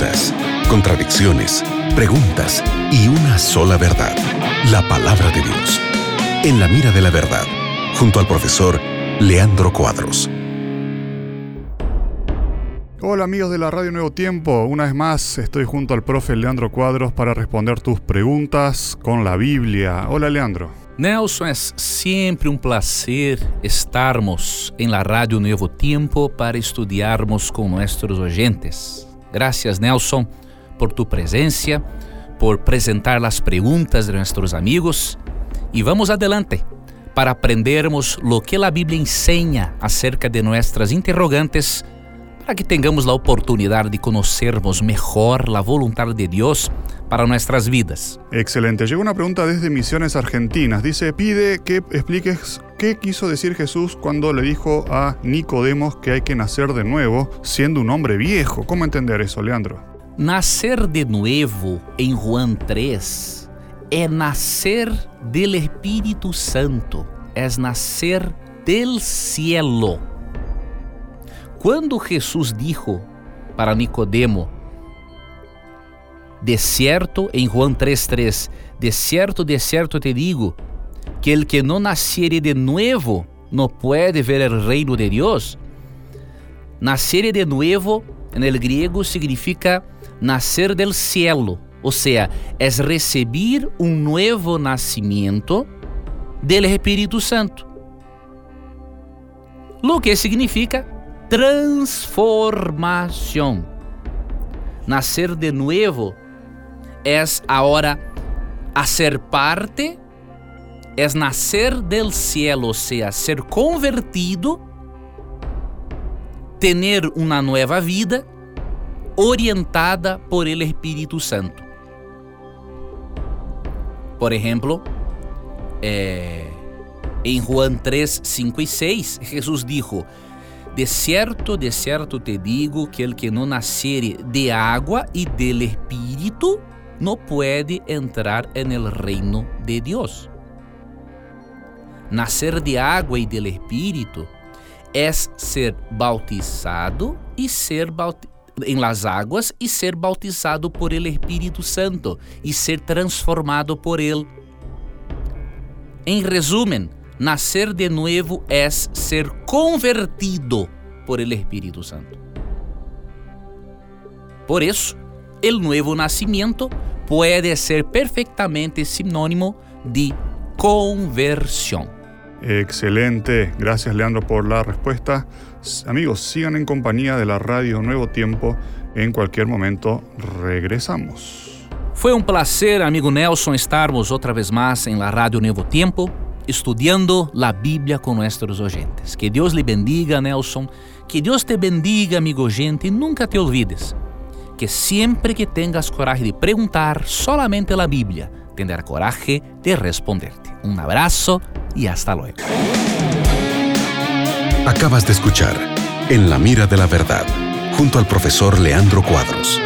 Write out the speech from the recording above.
dudas, contradicciones, preguntas y una sola verdad, la palabra de Dios. En la mira de la verdad, junto al profesor Leandro Cuadros. Hola amigos de la Radio Nuevo Tiempo, una vez más estoy junto al profe Leandro Cuadros para responder tus preguntas con la Biblia. Hola Leandro. Nelson, é sempre um prazer estarmos em la Rádio Novo Tempo para estudarmos com nossos oyentes. Graças, Nelson, por tu presença, por apresentar as perguntas de nossos amigos e vamos adelante para aprendermos lo que a Bíblia ensina acerca de nossas interrogantes para que tenhamos a oportunidade de conhecermos melhor a vontade de Deus para nuestras vidas. Excelente. Llegó una pregunta desde Misiones Argentinas. Dice, pide que expliques qué quiso decir Jesús cuando le dijo a Nicodemos que hay que nacer de nuevo siendo un hombre viejo. ¿Cómo entender eso, Leandro? Nacer de nuevo en Juan 3 es nacer del Espíritu Santo, es nacer del cielo. Cuando Jesús dijo para Nicodemo, de certo, em Juan 3:3, de certo, de certo te digo, que el que não naciere de nuevo não pode ver o reino de Deus. Nacer de nuevo, en el griego, significa nascer del cielo, ou seja, é receber um novo nascimento del Espírito Santo. Lo que significa transformação. Nascer de nuevo es ahora hacer parte, es nacer del cielo, o sea, ser convertido, tener una nueva vida orientada por el Espíritu Santo. Por ejemplo, eh, en Juan 3, 5 y 6, Jesús dijo, De cierto, de cierto te digo que el que no naciere de agua y del Espíritu no puede entrar en el reino de Dios nascer de água e del Espírito, é ser bautizado e ser em las águas e ser bautizado por ele Espírito Santo e ser transformado por ele. Em resumo, nascer de novo é ser convertido por ele Espírito Santo. Por isso, o novo nascimento pode ser perfeitamente sinônimo de conversão. Excelente, gracias Leandro por la respuesta. Amigos, sigan en compañía de la radio Nuevo Tiempo. En cualquier momento regresamos. Fue un placer, amigo Nelson, estarmos otra vez más en la radio Nuevo Tiempo, estudiando la Biblia con nuestros oyentes. Que Dios le bendiga, Nelson. Que Dios te bendiga, amigo oyente, y nunca te olvides que siempre que tengas coraje de preguntar solamente la Biblia, tendrá coraje de responderte. Un abrazo y hasta luego. Acabas de escuchar En la mira de la verdad, junto al profesor Leandro Cuadros.